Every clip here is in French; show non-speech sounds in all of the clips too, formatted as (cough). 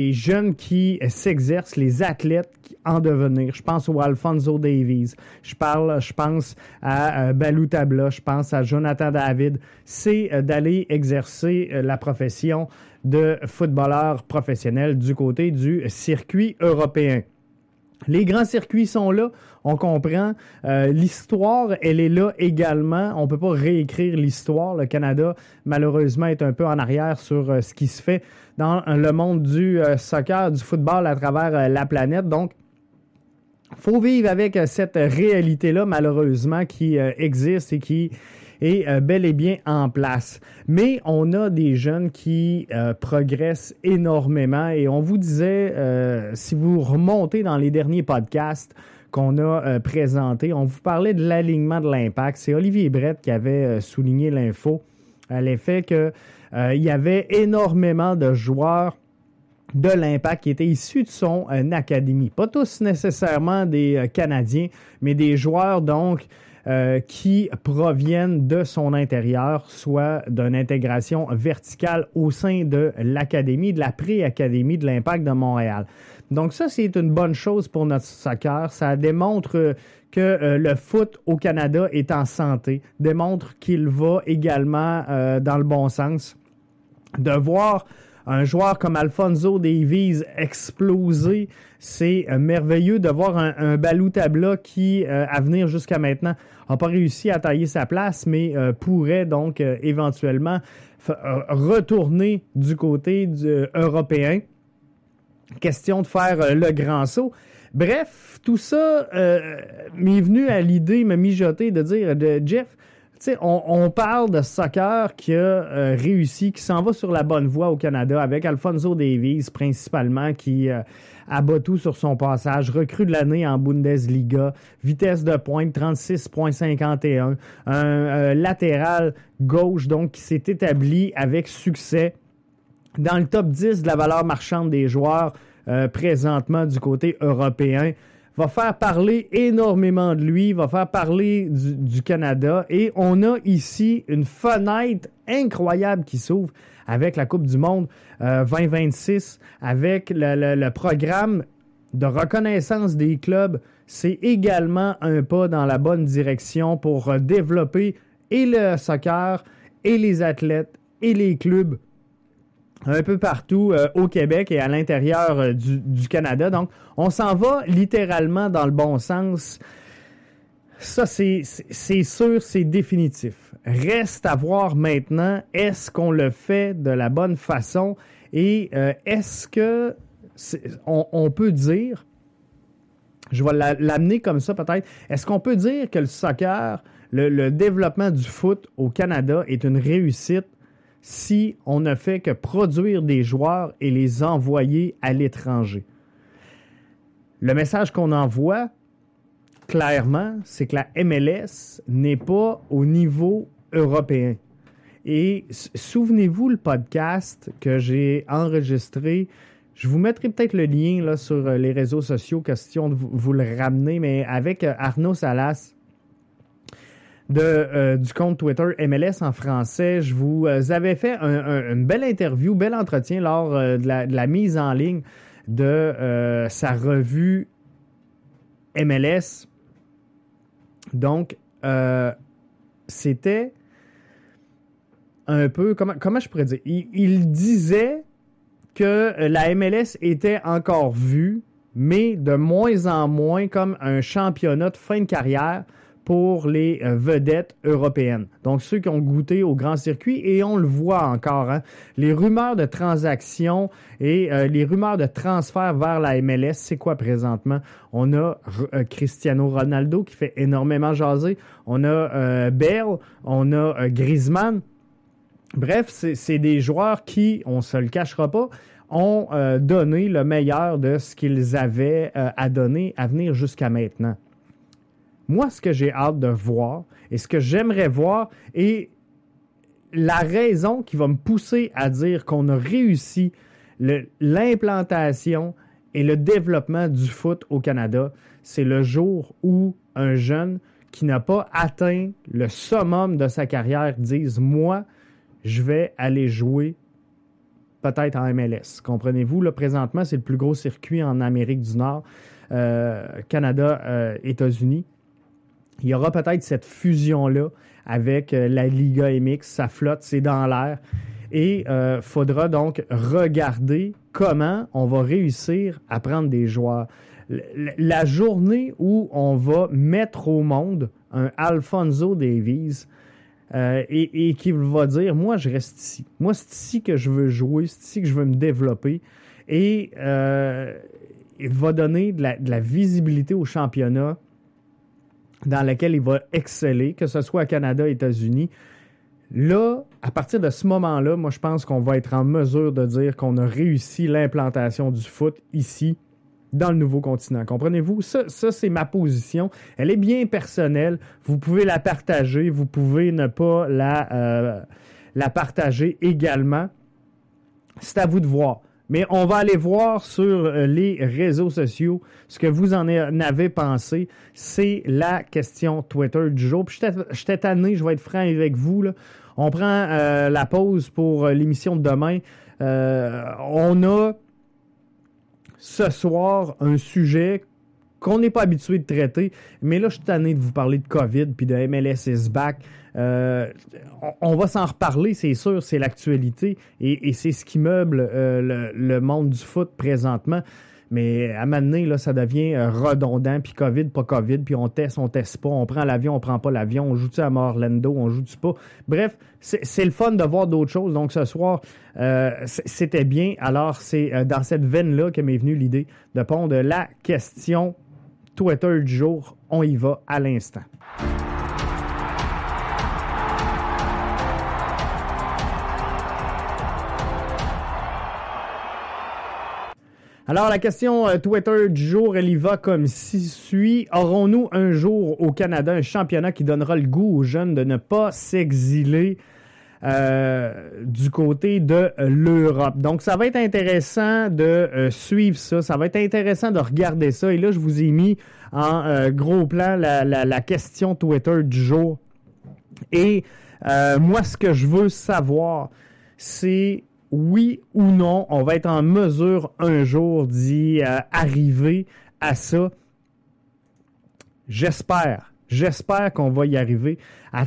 les jeunes qui s'exercent, les athlètes en devenir. Je pense au Alfonso Davies. Je parle, je pense à euh, Balou Tabla. Je pense à Jonathan David. C'est euh, d'aller exercer euh, la profession de footballeur professionnel du côté du circuit européen. Les grands circuits sont là, on comprend. l'histoire, elle est là également. On peut pas réécrire l'histoire. Le Canada, malheureusement, est un peu en arrière sur ce qui se fait dans le monde du soccer, du football à travers la planète. Donc, faut vivre avec euh, cette réalité-là, malheureusement, qui euh, existe et qui est euh, bel et bien en place. Mais on a des jeunes qui progressent énormément et on vous disait, si vous remontez dans les derniers podcasts qu'on a présentés, on vous parlait de l'alignement de l'impact. C'est Olivier Brett qui avait souligné l'info à l'effet qu'il y avait énormément de joueurs de l'impact qui était issu de son euh, académie. Pas tous nécessairement des euh, Canadiens, mais des joueurs donc euh, qui proviennent de son intérieur, soit d'une intégration verticale au sein de l'académie, de la pré-académie de l'impact de Montréal. Donc ça, c'est une bonne chose pour notre soccer. Ça démontre que le foot au Canada est en santé, démontre qu'il va également dans le bon sens. De voir un joueur comme Alfonso Davies exploser, c'est euh, merveilleux de voir un, Balou Tabla qui, euh, à venir jusqu'à maintenant, n'a pas réussi à tailler sa place, mais euh, pourrait donc éventuellement retourner du côté européen. Question de faire le grand saut. Bref, tout ça m'est venu à l'idée, m'a mijoté de dire, de Jeff, on, on, parle de soccer qui a réussi, qui s'en va sur la bonne voie au Canada avec Alfonso Davies principalement qui abat sur son passage, recrue de l'année en Bundesliga, vitesse de pointe 36.51, un euh, latéral gauche donc qui s'est établi avec succès dans le top 10 de la valeur marchande des joueurs présentement du côté européen va faire parler énormément de lui, va faire parler du, Canada. Et on a ici une fenêtre incroyable qui s'ouvre avec la Coupe du Monde 2026, euh, avec le, programme de reconnaissance des clubs. C'est également un pas dans la bonne direction pour développer et le soccer, et les athlètes, et les clubs un peu partout euh, au Québec et à l'intérieur euh, du, Canada. Donc, on s'en va littéralement dans le bon sens. Ça, c'est sûr, c'est définitif. Reste à voir maintenant, est-ce qu'on le fait de la bonne façon et euh, est-ce que on, peut dire, je vais l'amener comme ça peut-être, est-ce qu'on peut dire que le soccer, le développement du foot au Canada est une réussite si on ne fait que produire des joueurs et les envoyer à l'étranger? Le message qu'on envoie, clairement, c'est que la MLS n'est pas au niveau européen. Et souvenez-vous le podcast que j'ai enregistré. Je vous mettrai peut-être le lien sur les réseaux sociaux, question de vous le ramener, mais avec Arnaud Salas, euh, du compte Twitter MLS en français. Je vous euh, avais fait une belle interview, bel entretien lors euh, de, la, mise en ligne de sa revue MLS. Donc, c'était un peu, comment, je pourrais dire, il, il disait que la MLS était encore vue, mais de moins en moins comme un championnat de fin de carrière pour les euh, vedettes européennes. Donc ceux qui ont goûté au grand circuit et on le voit encore. Hein, les rumeurs de transactions et euh, les rumeurs de transfert vers la MLS, c'est quoi présentement? On a euh, Cristiano Ronaldo qui fait énormément jaser. On a Bell, on a Griezmann. Bref, c'est des joueurs qui, on se le cachera pas, ont donné le meilleur de ce qu'ils avaient à donner à venir jusqu'à maintenant. Moi, ce que j'ai hâte de voir et ce que j'aimerais voir et la raison qui va me pousser à dire qu'on a réussi l'implantation et le développement du foot au Canada, c'est le jour où un jeune qui n'a pas atteint le summum de sa carrière dise Moi, je vais aller jouer peut-être en MLS. Comprenez-vous, là, présentement, c'est le plus gros circuit en Amérique du Nord, Canada, États-Unis. Il y aura peut-être cette fusion-là avec la Liga MX, ça flotte, c'est dans l'air. Et il faudra donc regarder comment on va réussir à prendre des joueurs la journée où on va mettre au monde un Alfonso Davies euh, et, qui va dire Moi, je reste ici. Moi, c'est ici que je veux jouer, c'est ici que je veux me développer. Et euh, il va donner de la, visibilité au championnat dans lequel il va exceller, que ce soit à Canada, États-Unis. Là, à partir de ce moment-là, moi, je pense qu'on va être en mesure de dire qu'on a réussi l'implantation du foot ici dans le nouveau continent. Comprenez-vous? Ça, c'est ma position. Elle est bien personnelle. Vous pouvez la partager. Vous pouvez ne pas la, euh, la partager également. C'est à vous de voir. Mais on va aller voir sur euh, les réseaux sociaux ce que vous en avez pensé. C'est la question Twitter du jour. Puis j'étais tanné, je vais être franc avec vous. On prend euh, la pause pour l'émission de demain. on a ce soir un sujet qu'on n'est pas habitué de traiter. Mais là, je suis tanné de vous parler de COVID puis de MLS is back. Euh, on, va s'en reparler, c'est sûr, c'est l'actualité et, c'est ce qui meuble euh, le, monde du foot présentement. Mais à un moment là, ça devient euh, redondant, puis COVID, pas COVID, puis on teste, on teste pas, on prend l'avion, on prend pas l'avion, on joue-tu à Orlando, on joue-tu pas? Bref, c'est le fun de voir d'autres choses. Donc ce soir, c'était bien. Alors c'est dans cette veine-là que m'est venue l'idée de pondre la question Twitter du jour. On y va à l'instant. Alors, la question euh, Twitter du jour, elle y va comme si suit. Aurons-nous un jour au Canada un championnat qui donnera le goût aux jeunes de ne pas s'exiler euh, du côté de l'Europe? Donc, ça va être intéressant de euh, suivre ça. Ça va être intéressant de regarder ça. Et là, je vous ai mis en gros plan la, la, question Twitter du jour. Et moi, ce que je veux savoir, c'est oui ou non, on va être en mesure un jour d'y euh, arriver à ça. J'espère, j'espère qu'on va y arriver à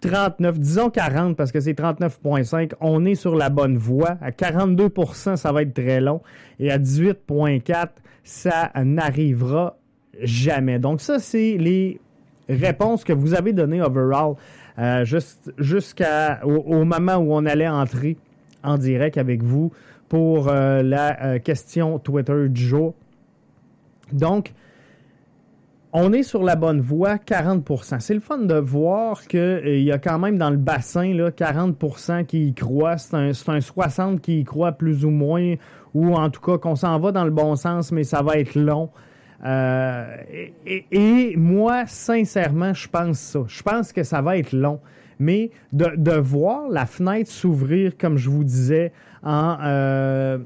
39, disons 40 parce que c'est 39.5, on est sur la bonne voie. À 42% ça va être très long. Et à 18.4, ça n'arrivera jamais. Donc ça, c'est les réponses que vous avez données overall euh, jusqu'au au moment où on allait entrer en direct avec vous pour euh, la euh, question Twitter du jour. Donc, on est sur la bonne voie, 40% C'est le fun de voir qu'il euh, y a quand même dans le bassin là, 40% qui y croient. C'est un, un, 60 qui y croient plus ou moins, ou en tout cas qu'on s'en va dans le bon sens, mais ça va être long. et, moi, sincèrement, je pense ça. Je pense que ça va être long mais de, voir la fenêtre s'ouvrir, comme je vous disais, euh,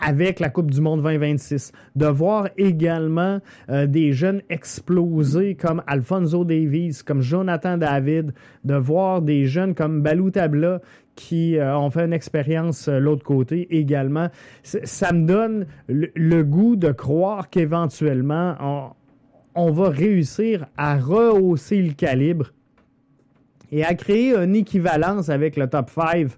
avec la Coupe du Monde 2026, de voir également euh, des jeunes exploser comme Alfonso Davies, comme Jonathan David, de voir des jeunes comme Balou Tabla qui euh, ont fait une expérience l'autre côté également. Ça me donne le, goût de croire qu'éventuellement, on, on va réussir à rehausser le calibre et à créer une équivalence avec le top 5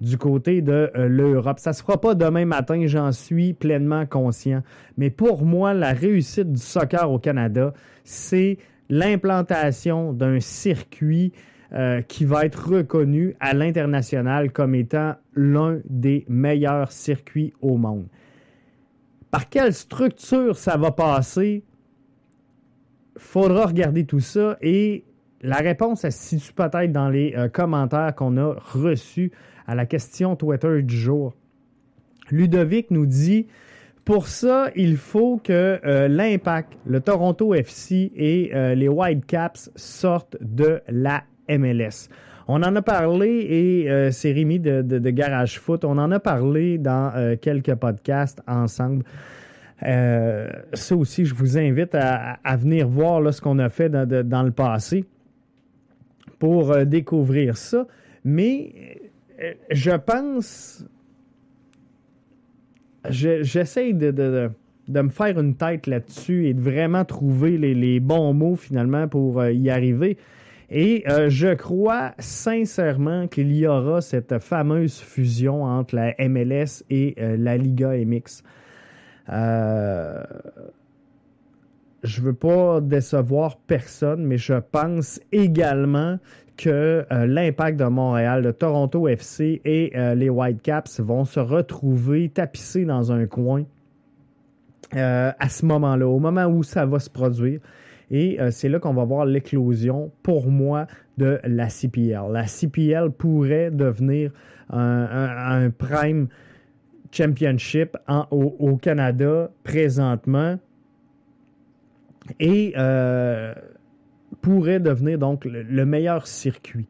du côté de euh, l'Europe. Ça se fera pas demain matin, j'en suis pleinement conscient. Mais pour moi, la réussite du soccer au Canada, c'est l'implantation d'un circuit euh, qui va être reconnu à l'international comme étant l'un des meilleurs circuits au monde. Par quelle structure ça va passer? Faudra regarder tout ça et la réponse, se situe peut-être dans les euh, commentaires qu'on a reçus à la question Twitter du jour. Ludovic nous dit pour ça, il faut que euh, l'Impact, le Toronto FC et euh, les Whitecaps sortent de la MLS. On en a parlé et c'est Rémi de, Garage Foot. On en a parlé dans quelques podcasts ensemble. ça aussi, je vous invite à, venir voir ce qu'on a fait dans le passé pour euh, découvrir ça. Mais euh, je pense j'essaie de, de, me faire une tête là-dessus et de vraiment trouver les, bons mots finalement pour euh, y arriver. Et je crois sincèrement qu'il y aura cette fameuse fusion entre la MLS et la Liga MX. Euh, je veux pas décevoir personne, mais je pense également que euh, l'impact de Montréal, de Toronto FC et euh, les Whitecaps vont se retrouver tapissés dans un coin euh, à ce moment-là, au moment où ça va se produire. Et c'est là qu'on va voir l'éclosion, pour moi, de la CPL. La CPL pourrait devenir un, prime championship au, Canada présentement et euh, pourrait devenir donc le, meilleur circuit.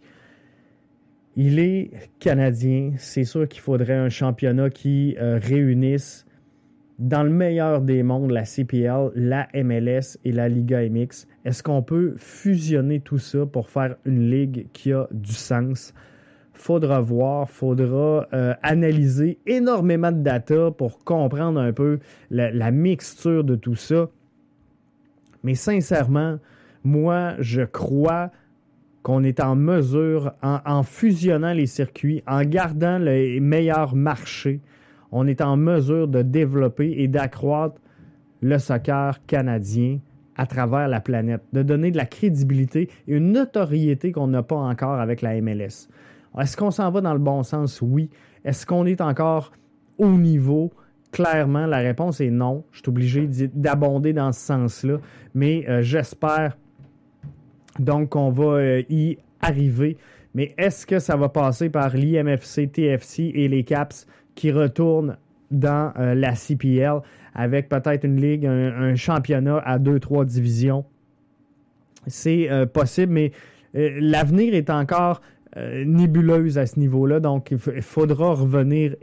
Il est canadien. C'est sûr qu'il faudrait un championnat qui euh, réunisse dans le meilleur des mondes la CPL, la MLS et la Liga MX. Est-ce qu'on peut fusionner tout ça pour faire une ligue qui a du sens? Faudra voir, faudra euh, analyser énormément de data pour comprendre un peu la mixture de tout ça. Mais sincèrement, moi, je crois qu'on est en mesure, en, fusionnant les circuits, en gardant les meilleurs marchés, on est en mesure de développer et d'accroître le soccer canadien à travers la planète, de donner de la crédibilité et une notoriété qu'on n'a pas encore avec la MLS. Est-ce qu'on s'en va dans le bon sens? Oui. Est-ce qu'on est encore au niveau? Clairement, la réponse est non. Je suis obligé d'abonder dans ce sens-là. Mais euh, j'espère donc qu'on va euh, y arriver. Mais est-ce que ça va passer par l'IMFC, TFC et les CAPS qui retournent dans euh, la CPL avec peut-être une ligue, un, championnat à deux, trois divisions? C'est possible, mais l'avenir est encore nébuleuse à ce niveau-là. Donc, il, faudra revenir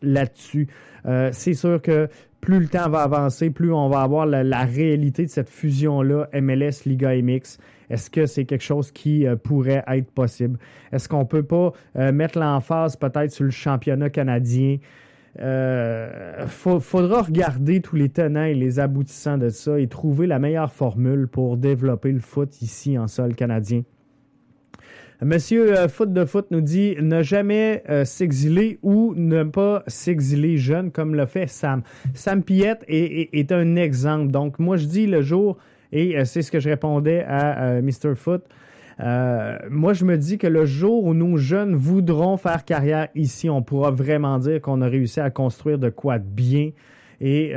là-dessus. Euh, c'est sûr que plus le temps va avancer, plus on va avoir la, réalité de cette fusion-là, MLS, Liga MX. Est-ce que c'est quelque chose qui euh, pourrait être possible? Est-ce qu'on peut pas mettre l'emphase peut-être sur le championnat canadien? Il faudra regarder tous les tenants et les aboutissants de ça et trouver la meilleure formule pour développer le foot ici en sol canadien. Monsieur euh, Foot de Foot nous dit ne jamais euh, s'exiler ou ne pas s'exiler jeune comme le fait Sam. Sam Piette est, un exemple. Donc, moi, je dis le jour, et euh, c'est ce que je répondais à Mr. Foot. moi, je me dis que le jour où nos jeunes voudront faire carrière ici, on pourra vraiment dire qu'on a réussi à construire de quoi de bien. Et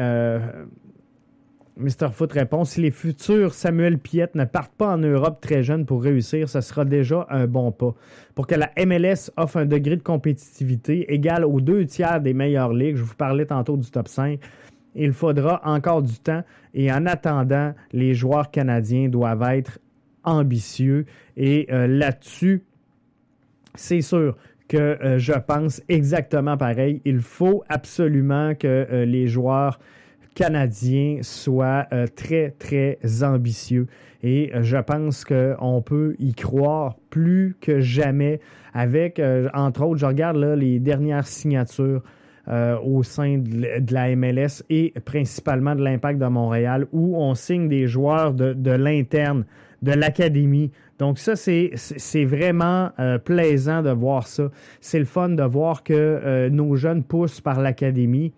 Mr. Foot répond si les futurs Samuel Piette ne partent pas en Europe très jeunes pour réussir, ce sera déjà un bon pas. Pour que la MLS offre un degré de compétitivité égal aux deux tiers des meilleures ligues, je vous parlais tantôt du top 5, il faudra encore du temps et en attendant, les joueurs canadiens doivent être ambitieux et euh, là-dessus, c'est sûr que euh, je pense exactement pareil. Il faut absolument que euh, les joueurs canadien soit euh, très, très ambitieux. Et euh, je pense qu'on peut y croire plus que jamais avec, euh, entre autres, je regarde là, les dernières signatures au sein de, la MLS et principalement de l'Impact de Montréal, où on signe des joueurs de, de l'interne, de l'académie. Donc ça, c'est vraiment plaisant de voir ça. C'est le fun de voir que nos jeunes poussent par l'académie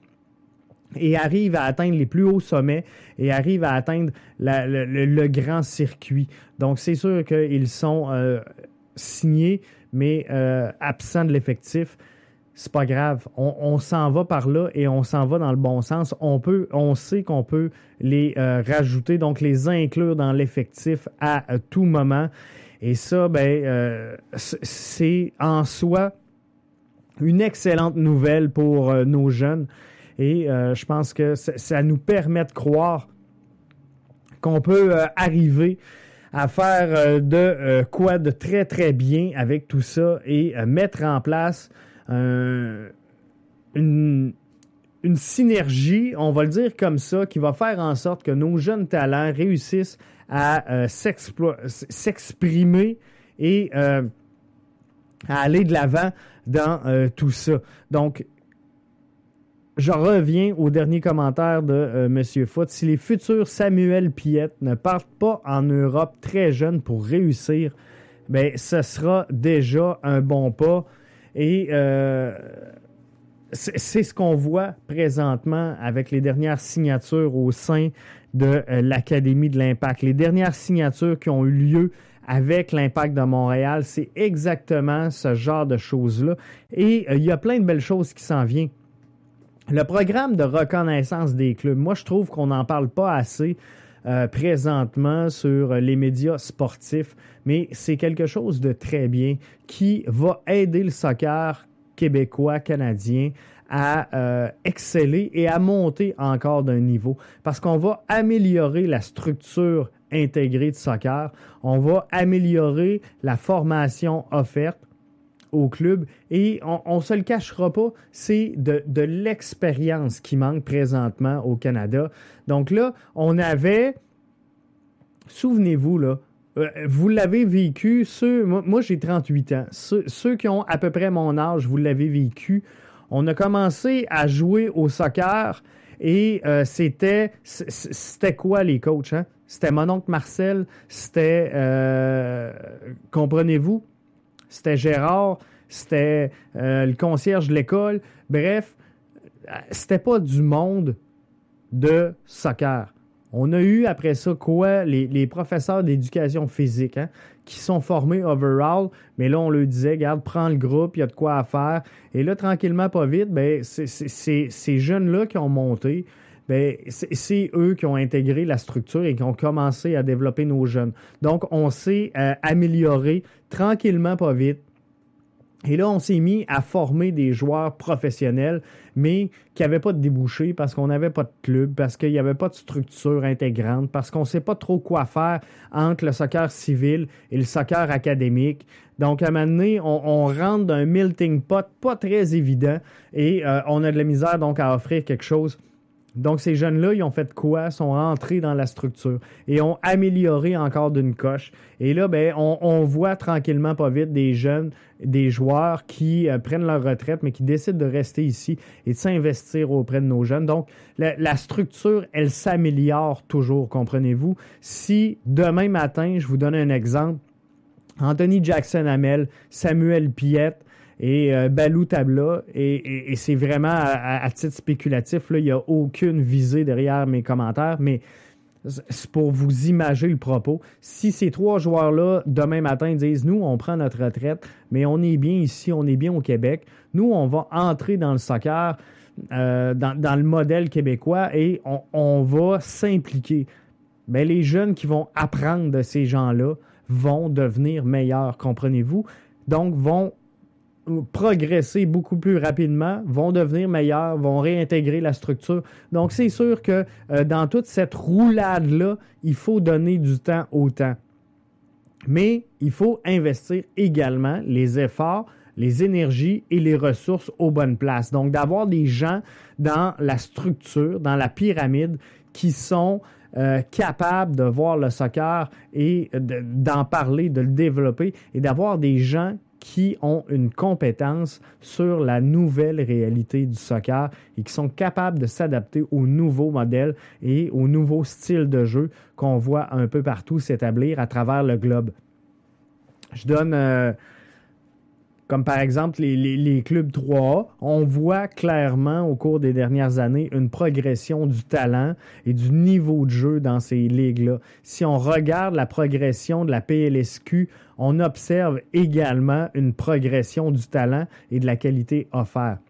et arrive à atteindre les plus hauts sommets et arrive à atteindre le, grand circuit. Donc, c'est sûr qu'ils sont euh, signés, mais euh, absents de l'effectif. C'est pas grave. On, s'en va par là et on s'en va dans le bon sens. On peut, on sait qu'on peut les euh, rajouter, donc les inclure dans l'effectif à, tout moment. Et ça, ben, c'est en soi une excellente nouvelle pour nos jeunes. Et euh, je pense que ça nous permet de croire qu'on peut euh, arriver à faire euh, de quoi de très très bien avec tout ça et mettre en place une, une synergie, on va le dire comme ça, qui va faire en sorte que nos jeunes talents réussissent à s'exprimer et à aller de l'avant dans tout ça. Donc, je reviens au dernier commentaire de euh, M. Foot. Si les futurs Samuel Piette ne partent pas en Europe très jeunes pour réussir, ben, ce sera déjà un bon pas. Et euh, c'est ce qu'on voit présentement avec les dernières signatures au sein de euh, l'Académie de l'Impact. Les dernières signatures qui ont eu lieu avec l'Impact de Montréal, c'est exactement ce genre de choses-là. Et il y a plein de belles choses qui s'en viennent. Le programme de reconnaissance des clubs, moi je trouve qu'on n'en parle pas assez euh, présentement sur les médias sportifs, mais c'est quelque chose de très bien qui va aider le soccer québécois, canadien à euh, exceller et à monter encore d'un niveau. Parce qu'on va améliorer la structure intégrée de soccer, on va améliorer la formation offerte, au club. Et on ne se le cachera pas, c'est de, de l'expérience qui manque présentement au Canada. Donc là, on avait, souvenez-vous, là, euh, vous l'avez vécu, ceux, moi, j'ai 38 ans, ceux, qui ont à peu près mon âge, vous l'avez vécu. On a commencé à jouer au soccer et euh, c'était c'était quoi les coachs hein? C'était mon oncle Marcel, c'était euh, comprenez-vous? C'était Gérard, c'était euh, le concierge de l'école. Bref, c'était pas du monde de soccer. On a eu après ça quoi? Les, professeurs d'éducation physique hein, qui sont formés overall, mais là on leur disait, garde, prends le groupe, il y a de quoi à faire. Et là, tranquillement, pas vite, ben, c'est ces jeunes-là qui ont monté, c'est eux qui ont intégré la structure et qui ont commencé à développer nos jeunes. Donc, on s'est euh, amélioré tranquillement, pas vite. Et là, on s'est mis à former des joueurs professionnels, mais qui n'avaient pas de débouchés parce qu'on n'avait pas de club, parce qu'il n'y avait pas de structure intégrante, parce qu'on ne sait pas trop quoi faire entre le soccer civil et le soccer académique. Donc, à un moment donné, on, rentre d'un melting pot pas très évident et euh, on a de la misère donc à offrir quelque chose donc, ces jeunes-là, ils ont fait quoi? sont rentrés dans la structure et ont amélioré encore d'une coche. Et là, ben, on, voit tranquillement, pas vite, des jeunes, des joueurs qui euh, prennent leur retraite, mais qui décident de rester ici et de s'investir auprès de nos jeunes. Donc, la, structure, elle s'améliore toujours, comprenez-vous? Si demain matin, je vous donne un exemple, Anthony Jackson Hamel, Samuel Piette, et euh, Balou Tabla. Et, c'est vraiment à, titre spéculatif, il n'y a aucune visée derrière mes commentaires, mais c'est pour vous imager le propos. Si ces trois joueurs-là, demain matin, disent Nous, on prend notre retraite, mais on est bien ici, on est bien au Québec, nous, on va entrer dans le soccer, euh, dans, le modèle québécois et on, va s'impliquer. Ben, les jeunes qui vont apprendre de ces gens-là vont devenir meilleurs, comprenez-vous? Donc, vont progresser beaucoup plus rapidement, vont devenir meilleurs, vont réintégrer la structure. Donc, c'est sûr que euh, dans toute cette roulade-là, il faut donner du temps au temps. Mais il faut investir également les efforts, les énergies et les ressources aux bonnes places. Donc, d'avoir des gens dans la structure, dans la pyramide, qui sont euh, capables de voir le soccer et d'en parler, de le développer, et d'avoir des gens qui ont une compétence sur la nouvelle réalité du soccer et qui sont capables de s'adapter aux nouveaux modèles et aux nouveaux styles de jeu qu'on voit un peu partout s'établir à travers le globe. Je donne euh, comme par exemple les, clubs 3A, on voit clairement au cours des dernières années une progression du talent et du niveau de jeu dans ces ligues-là. Si on regarde la progression de la PLSQ, on observe également une progression du talent et de la qualité offerte.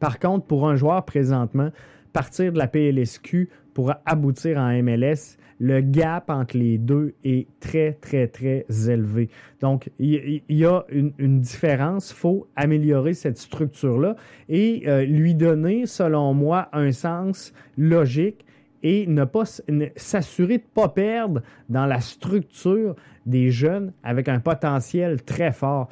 Par contre, pour un joueur présentement, partir de la PLSQ pour aboutir en MLS, le gap entre les deux est très, très, très élevé. Donc, il y, a une, différence. Il faut améliorer cette structure-là et euh, lui donner, selon moi, un sens logique et ne pas s'assurer de ne pas perdre dans la structure des jeunes avec un potentiel très fort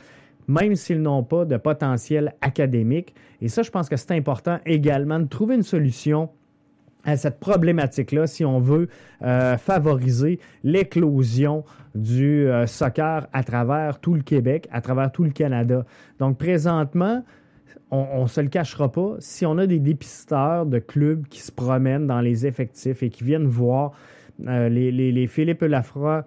même s'ils n'ont pas de potentiel académique. Et ça, je pense que c'est important également de trouver une solution à cette problématique-là si on veut euh, favoriser l'éclosion du euh, soccer à travers tout le Québec, à travers tout le Canada. Donc présentement, on ne se le cachera pas, si on a des dépisteurs de clubs qui se promènent dans les effectifs et qui viennent voir les, les, les, Philippe Lafroy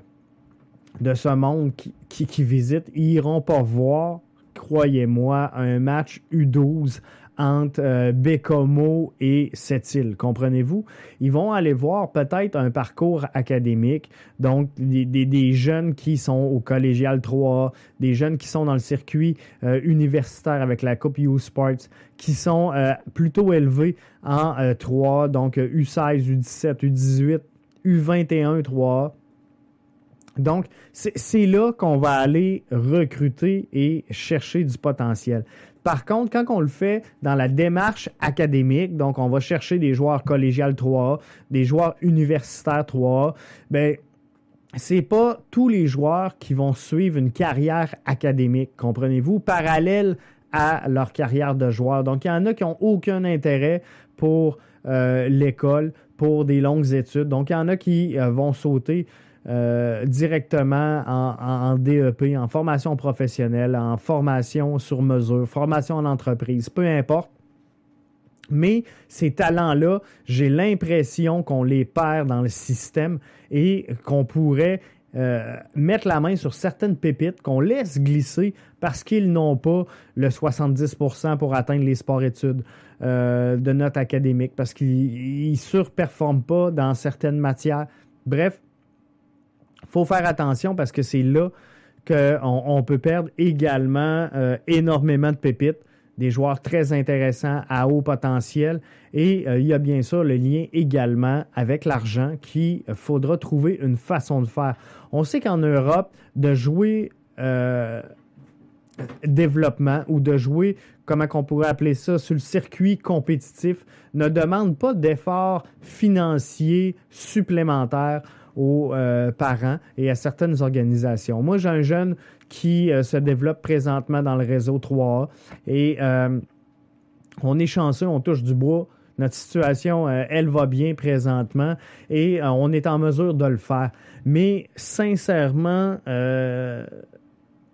de ce monde qui, qui, qui visitent, ils iront pas voir, croyez-moi, un match U12 entre euh, Bécomo et Sept-Îles, comprenez-vous? Ils vont aller voir peut-être un parcours académique, donc des, jeunes qui sont au collégial 3 des jeunes qui sont dans le circuit euh, universitaire avec la Coupe U Sports, qui sont euh, plutôt élevés en 3, donc U16, U17, U18, U21, 3 donc, c'est là qu'on va aller recruter et chercher du potentiel. Par contre, quand on le fait dans la démarche académique, donc on va chercher des joueurs collégiales 3A, des joueurs universitaires 3A, ben c'est pas tous les joueurs qui vont suivre une carrière académique, comprenez-vous, parallèle à leur carrière de joueur. Donc, il y en a qui n'ont aucun intérêt pour euh, l'école, pour des longues études. Donc, il y en a qui euh, vont sauter euh, directement en, DEP, en formation professionnelle, en formation sur mesure, formation en entreprise, peu importe. Mais ces talents-là, j'ai l'impression qu'on les perd dans le système et qu'on pourrait euh, mettre la main sur certaines pépites qu'on laisse glisser parce qu'ils n'ont pas le 70% pour atteindre les sports-études euh, de notes académiques, parce qu'ils ne surperforment pas dans certaines matières. Bref, faut faire attention parce que c'est là qu'on on peut perdre également euh, énormément de pépites, des joueurs très intéressants à haut potentiel. Et euh, il y a bien sûr le lien également avec l'argent qu'il faudra trouver une façon de faire. On sait qu'en Europe, de jouer euh, développement ou de jouer, comment on pourrait appeler ça, sur le circuit compétitif, ne demande pas d'efforts financiers supplémentaires aux euh, parents et à certaines organisations. Moi, j'ai un jeune qui euh, se développe présentement dans le réseau 3A et euh, on est chanceux, on touche du bois. Notre situation, elle va bien présentement et on est en mesure de le faire. Mais sincèrement, je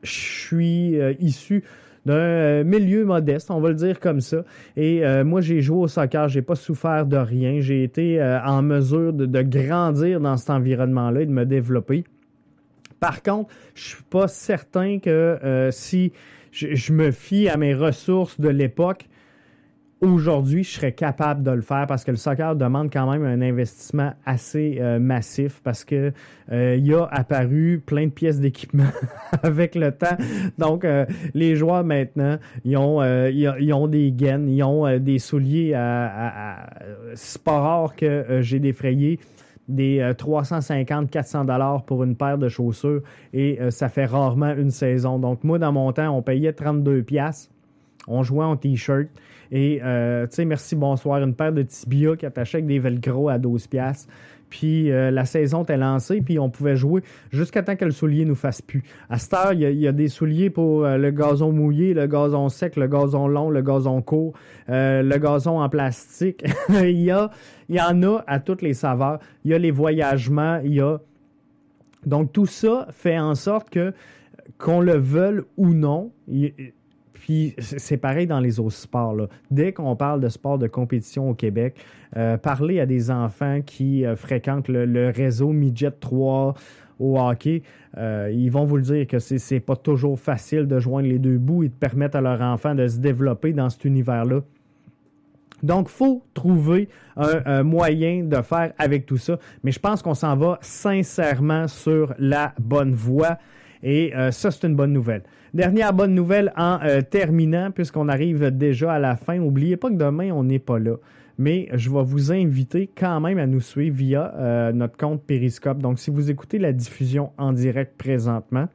suis issu d'un euh, milieu modeste, on va le dire comme ça. Et euh, moi, j'ai joué au soccer, j'ai pas souffert de rien. J'ai été euh, en mesure de, grandir dans cet environnement-là et de me développer. Par contre, je suis pas certain que si je, me fie à mes ressources de l'époque, aujourd'hui, je serais capable de le faire parce que le soccer demande quand même un investissement assez euh, massif parce que euh, y a apparu plein de pièces d'équipement (laughs) avec le temps. Donc, euh, les joueurs maintenant, ils ont, ils, ont des gaines, ils ont des souliers à, C'est rare que j'ai défrayé des 350-400 dollars pour une paire de chaussures et ça fait rarement une saison. Donc, moi, dans mon temps, on payait 32 pièces on jouait en t-shirt. Et, euh, tu sais, merci, bonsoir, une paire de tibias qui attachait avec des velcro à 12 pièces. Puis euh, la saison était lancée, puis on pouvait jouer jusqu'à temps que le soulier nous fasse plus. À cette heure, il y, a des souliers pour euh, le gazon mouillé, le gazon sec, le gazon long, le gazon court, le gazon en plastique. (laughs) il, y a, en a à toutes les saveurs. Il y a les voyagements, il y a... Donc tout ça fait en sorte que, qu'on le veuille ou non, puis c'est pareil dans les autres sports. Dès qu'on parle de sport de compétition au Québec, euh, parler à des enfants qui euh, fréquentent le, réseau Midget 3 au hockey, euh, ils vont vous le dire que c'est pas toujours facile de joindre les deux bouts et de permettre à leur enfant de se développer dans cet univers-là. Donc, faut trouver un, moyen de faire avec tout ça. Mais je pense qu'on s'en va sincèrement sur la bonne voie. Et ça, c'est une bonne nouvelle. Dernière bonne nouvelle en euh, terminant, puisqu'on arrive déjà à la fin. N'oubliez pas que demain, on n'est pas là. Mais je vais vous inviter quand même à nous suivre via euh, notre compte Periscope. Donc, si vous écoutez la diffusion en direct présentement,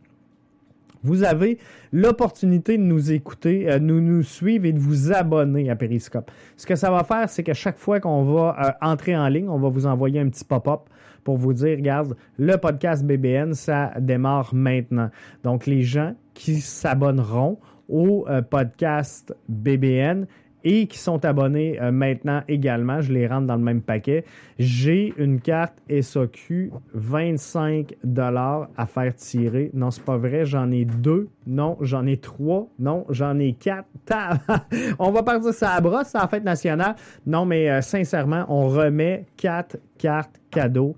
vous avez l'opportunité de nous écouter, euh, nous, suivre et de vous abonner à Periscope. Ce que ça va faire, c'est que chaque fois qu'on va entrer en ligne, on va vous envoyer un petit pop-up pour vous dire, regarde, le podcast BBN, ça démarre maintenant. Donc, les gens qui s'abonneront au euh, podcast BBN et qui sont abonnés euh, maintenant également, je les rentre dans le même paquet. J'ai une carte SOQ 25 dollars à faire tirer. Non, c'est pas vrai, j'en ai deux. Non, j'en ai trois. Non, j'en ai quatre. (laughs) on va partir ça à brosse, c'est la fête nationale. Non, mais euh, sincèrement, on remet quatre cartes cadeaux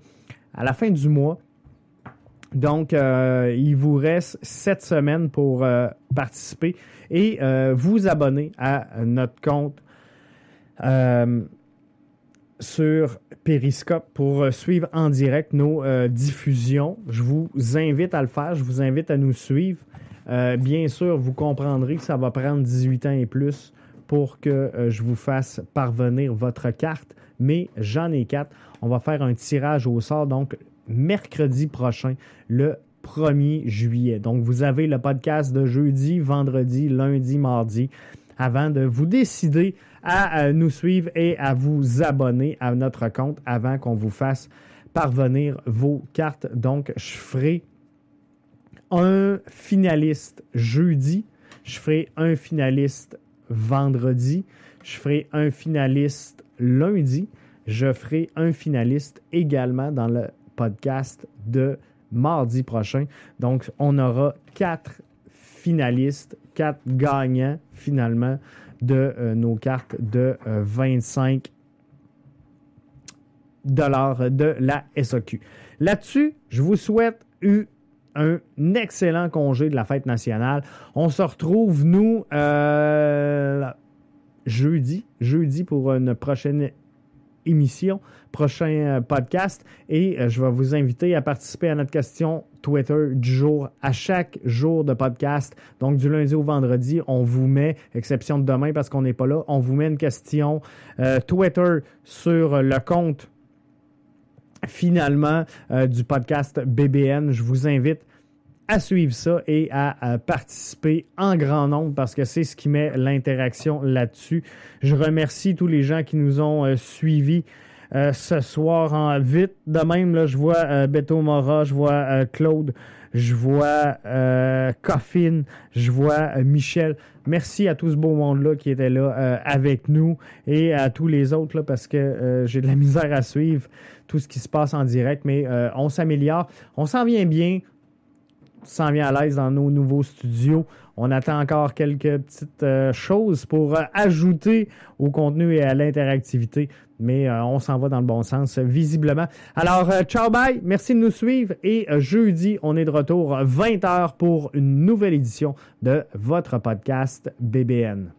à la fin du mois. Donc, euh, il vous reste sept semaines pour participer et euh, vous abonner à notre compte euh, sur Periscope pour euh, suivre en direct nos diffusions. Je vous invite à le faire, je vous invite à nous suivre. bien sûr, vous comprendrez que ça va prendre 18 ans et plus pour que je vous fasse parvenir votre carte, mais j'en ai quatre. On va faire un tirage au sort, donc mercredi prochain, le 1er juillet. Donc, vous avez le podcast de jeudi, vendredi, lundi, mardi, avant de vous décider à nous suivre et à vous abonner à notre compte avant qu'on vous fasse parvenir vos cartes. Donc, je ferai un finaliste jeudi, je ferai un finaliste vendredi, je ferai un finaliste lundi, je ferai un finaliste également dans le de mardi prochain. Donc, on aura quatre finalistes, quatre gagnants finalement de euh, nos cartes de 25 euh, dollars de la SOQ. Là-dessus, je vous souhaite un excellent congé de la fête nationale. On se retrouve, nous, euh, jeudi, jeudi pour une prochaine émission, prochain euh, podcast. Et euh, je vais vous inviter à participer à notre question Twitter du jour à chaque jour de podcast. Donc, du lundi au vendredi, on vous met, exception de demain parce qu'on n'est pas là, on vous met une question euh, Twitter sur le compte finalement du podcast BBN. Je vous invite à suivre ça et à, participer en grand nombre parce que c'est ce qui met l'interaction là-dessus. Je remercie tous les gens qui nous ont euh, suivis. Euh, ce soir en vite. De même, là, je vois euh, Beto Mora, je vois Claude, je vois Coffin, je vois Michel. Merci à tout ce beau monde-là qui était là avec nous et à tous les autres là, parce que j'ai de la misère à suivre tout ce qui se passe en direct, mais on s'améliore. On s'en vient bien s'en vient à l'aise dans nos nouveaux studios. On attend encore quelques petites euh, choses pour euh, ajouter au contenu et à l'interactivité, mais euh, on s'en va dans le bon sens, visiblement. Alors, ciao, bye, merci de nous suivre et jeudi, on est de retour 20h pour une nouvelle édition de votre podcast BBN.